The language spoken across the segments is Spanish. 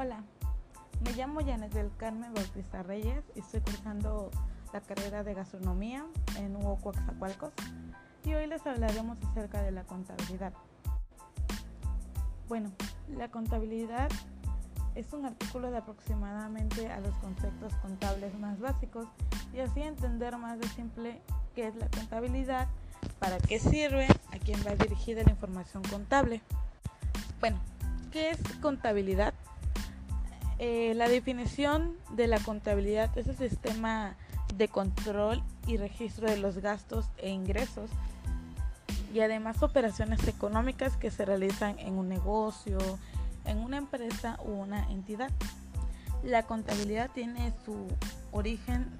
Hola, me llamo Janet del Carmen Bautista Reyes y estoy cursando la carrera de gastronomía en Hugo Coaxacualcos y hoy les hablaremos acerca de la contabilidad. Bueno, la contabilidad es un artículo de aproximadamente a los conceptos contables más básicos y así entender más de simple qué es la contabilidad, para qué sirve, a quién va dirigida la información contable. Bueno, ¿qué es contabilidad? Eh, la definición de la contabilidad es el sistema de control y registro de los gastos e ingresos y además operaciones económicas que se realizan en un negocio, en una empresa u una entidad. La contabilidad tiene su origen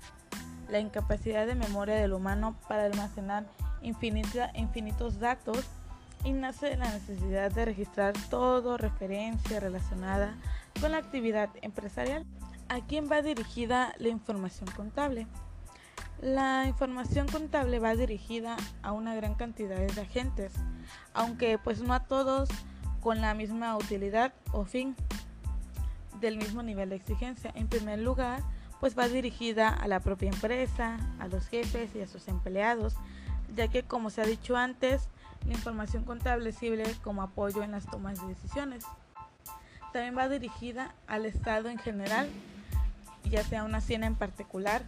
la incapacidad de memoria del humano para almacenar infinitos datos y nace la necesidad de registrar todo referencia relacionada con la actividad empresarial. ¿A quién va dirigida la información contable? La información contable va dirigida a una gran cantidad de agentes, aunque pues no a todos con la misma utilidad o fin del mismo nivel de exigencia. En primer lugar, pues va dirigida a la propia empresa, a los jefes y a sus empleados, ya que como se ha dicho antes, la información contable sirve como apoyo en las tomas de decisiones. También va dirigida al Estado en general, ya sea una hacienda en particular,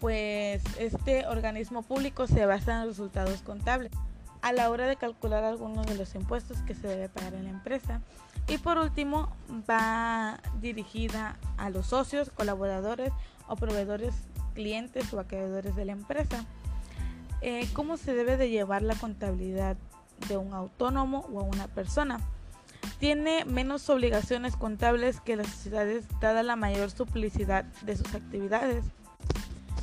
pues este organismo público se basa en resultados contables a la hora de calcular algunos de los impuestos que se debe pagar en la empresa. Y por último, va dirigida a los socios, colaboradores o proveedores, clientes o acreedores de la empresa. Eh, ¿Cómo se debe de llevar la contabilidad de un autónomo o a una persona? Tiene menos obligaciones contables que las sociedades dada la mayor simplicidad de sus actividades.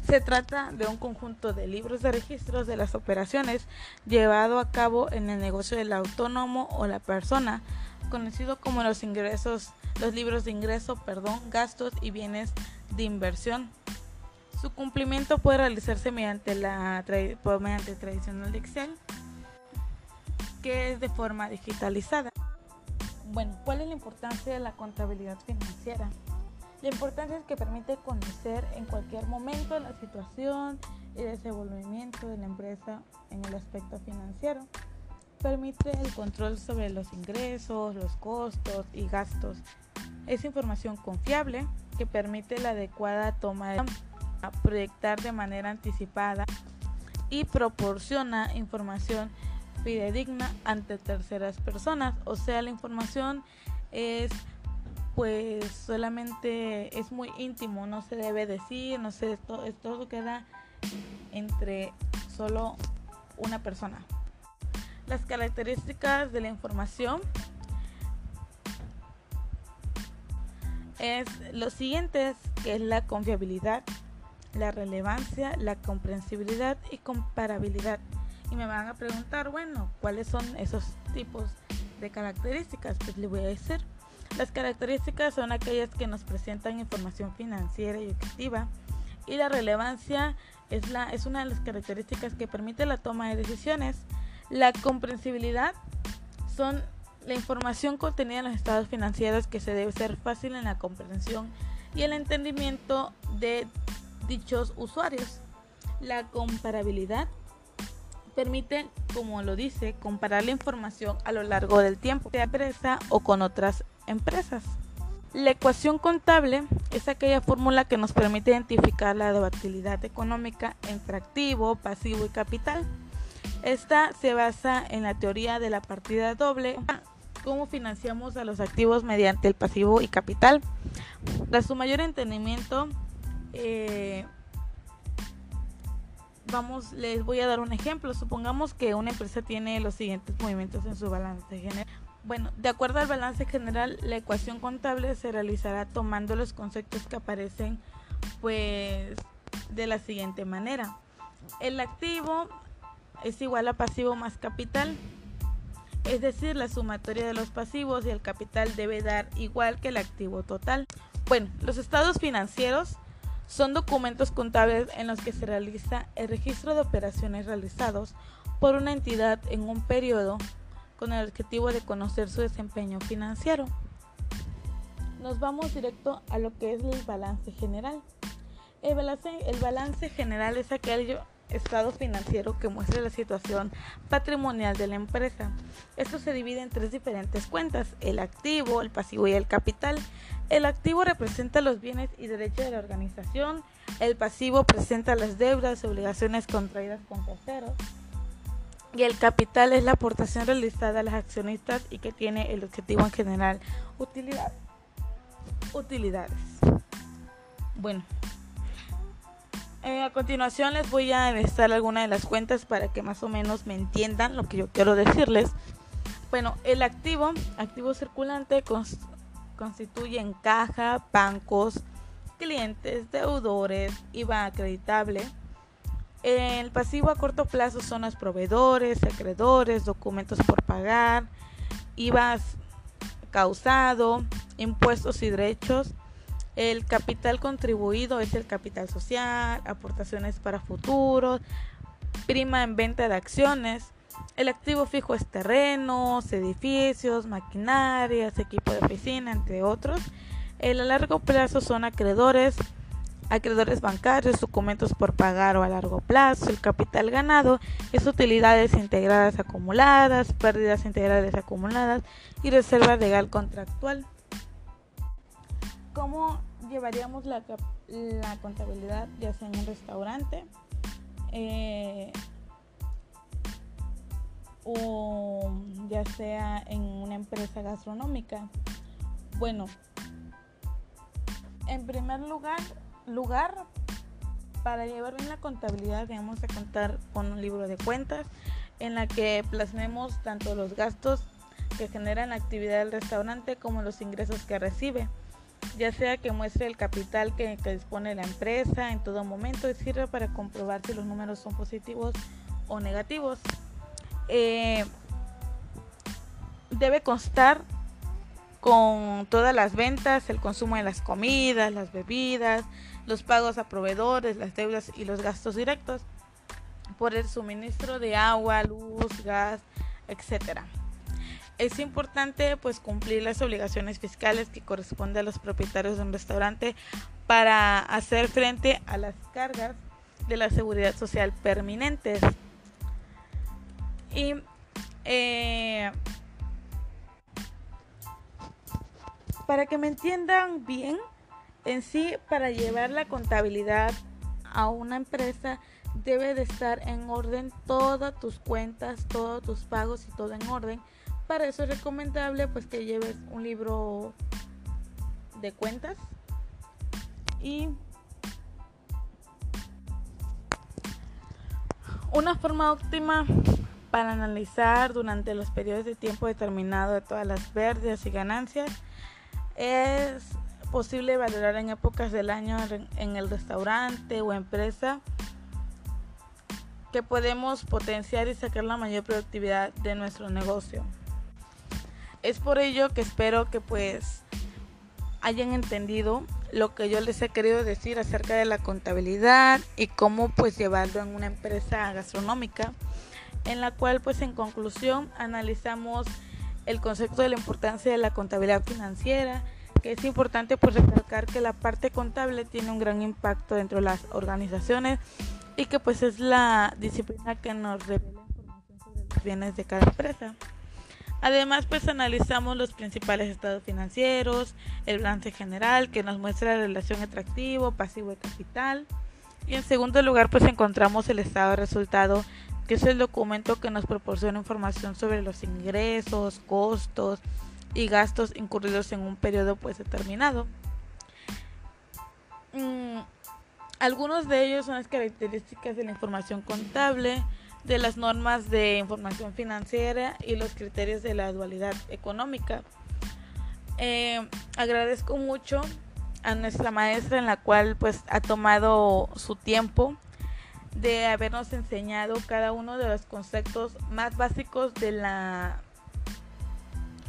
Se trata de un conjunto de libros de registros de las operaciones llevado a cabo en el negocio del autónomo o la persona, conocido como los ingresos, los libros de ingreso, perdón, gastos y bienes de inversión. Su cumplimiento puede realizarse mediante la mediante tradicional de Excel, que es de forma digitalizada. Bueno, ¿cuál es la importancia de la contabilidad financiera? La importancia es que permite conocer en cualquier momento la situación y desenvolvimiento de la empresa en el aspecto financiero. Permite el control sobre los ingresos, los costos y gastos. Es información confiable que permite la adecuada toma de proyectar de manera anticipada y proporciona información fidedigna ante terceras personas. O sea, la información es pues solamente es muy íntimo, no se debe decir, no sé, todo, todo queda entre solo una persona. Las características de la información es lo siguiente, que es la confiabilidad, la relevancia, la comprensibilidad y comparabilidad y me van a preguntar, bueno, ¿cuáles son esos tipos de características? Pues le voy a decir. Las características son aquellas que nos presentan información financiera y objetiva y la relevancia es, la, es una de las características que permite la toma de decisiones. La comprensibilidad son la información contenida en los estados financieros que se debe ser fácil en la comprensión y el entendimiento de dichos usuarios. La comparabilidad permite, como lo dice, comparar la información a lo largo del tiempo de la empresa o con otras empresas. La ecuación contable es aquella fórmula que nos permite identificar la volatilidad económica entre activo, pasivo y capital. Esta se basa en la teoría de la partida doble, cómo financiamos a los activos mediante el pasivo y capital. Para su mayor entendimiento, eh, vamos, les voy a dar un ejemplo. Supongamos que una empresa tiene los siguientes movimientos en su balance general. Bueno, de acuerdo al balance general, la ecuación contable se realizará tomando los conceptos que aparecen pues de la siguiente manera. El activo es igual a pasivo más capital. Es decir, la sumatoria de los pasivos y el capital debe dar igual que el activo total. Bueno, los estados financieros son documentos contables en los que se realiza el registro de operaciones realizados por una entidad en un periodo con el objetivo de conocer su desempeño financiero. nos vamos directo a lo que es el balance general. El balance, el balance general es aquel estado financiero que muestra la situación patrimonial de la empresa. Esto se divide en tres diferentes cuentas, el activo, el pasivo y el capital. El activo representa los bienes y derechos de la organización, el pasivo presenta las deudas y obligaciones contraídas con terceros. Y el capital es la aportación realizada a los accionistas y que tiene el objetivo en general utilidad, utilidades. Bueno, eh, a continuación les voy a enlistar algunas de las cuentas para que más o menos me entiendan lo que yo quiero decirles. Bueno, el activo, activo circulante, en caja, bancos, clientes, deudores, IVA acreditable. El pasivo a corto plazo son los proveedores, acreedores, documentos por pagar, IVA causado, impuestos y derechos el capital contribuido es el capital social, aportaciones para futuros, prima en venta de acciones. El activo fijo es terrenos, edificios, maquinarias, equipo de oficina, entre otros. El a largo plazo son acreedores, acreedores bancarios, documentos por pagar o a largo plazo. El capital ganado es utilidades integrales acumuladas, pérdidas integrales acumuladas y reserva legal contractual. ¿Cómo llevaríamos la, la contabilidad ya sea en un restaurante eh, o ya sea en una empresa gastronómica? Bueno, en primer lugar, lugar para llevar bien la contabilidad debemos de contar con un libro de cuentas en la que plasmemos tanto los gastos que generan la actividad del restaurante como los ingresos que recibe ya sea que muestre el capital que, dispone la empresa en todo momento y sirve para comprobar si los números son positivos o negativos. Eh, debe constar con todas las ventas, el consumo de las comidas, las bebidas, los pagos a proveedores, las deudas y los gastos directos por el suministro de agua, luz, gas, etcétera es importante pues cumplir las obligaciones fiscales que corresponden a los propietarios de un restaurante para hacer frente a las cargas de la seguridad social permanentes. Y eh, para que me entiendan bien, en sí, para llevar la contabilidad a una empresa debe de estar en orden todas tus cuentas, todos tus pagos y todo en orden. Para eso es recomendable pues que lleves un libro de cuentas y una forma óptima para analizar durante los periodos de tiempo determinado de todas las pérdidas y ganancias es posible valorar en épocas del año en el restaurante o empresa que podemos potenciar y sacar la mayor productividad de nuestro negocio. Es por ello que espero que pues hayan entendido lo que yo les he querido decir acerca de la contabilidad y cómo pues llevarlo en una empresa gastronómica en la cual pues en conclusión analizamos el concepto de la importancia de la contabilidad financiera que es importante pues recalcar que la parte contable tiene un gran impacto dentro de las organizaciones y que pues es la disciplina que nos revela información sobre los bienes de cada empresa. Además, pues analizamos los principales estados financieros, el balance general que nos muestra la relación atractivo, pasivo y capital. Y en segundo lugar, pues encontramos el estado de resultado, que es el documento que nos proporciona información sobre los ingresos, costos y gastos incurridos en un periodo pues determinado. Mm, algunos de ellos son las características de la información contable, de las normas de información financiera y los criterios de la dualidad económica. Eh, agradezco mucho a nuestra maestra en la cual pues ha tomado su tiempo de habernos enseñado cada uno de los conceptos más básicos de la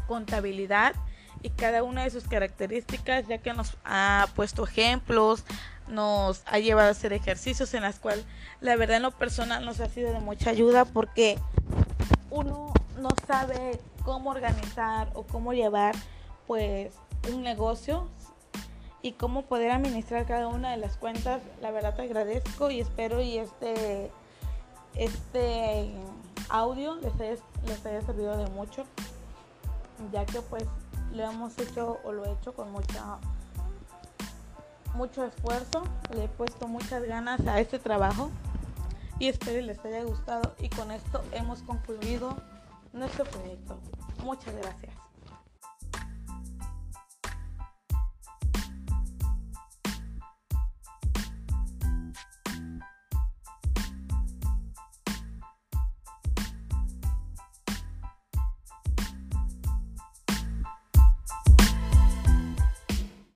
contabilidad y cada una de sus características ya que nos ha puesto ejemplos, nos ha llevado a hacer ejercicios en las cuales la verdad en lo personal nos ha sido de mucha ayuda porque uno no sabe cómo organizar o cómo llevar pues un negocio y cómo poder administrar cada una de las cuentas. La verdad te agradezco y espero y este, este audio les haya, les haya servido de mucho, ya que pues lo hemos hecho o lo he hecho con mucha mucho esfuerzo, le he puesto muchas ganas a este trabajo y espero les haya gustado y con esto hemos concluido nuestro proyecto. Muchas gracias.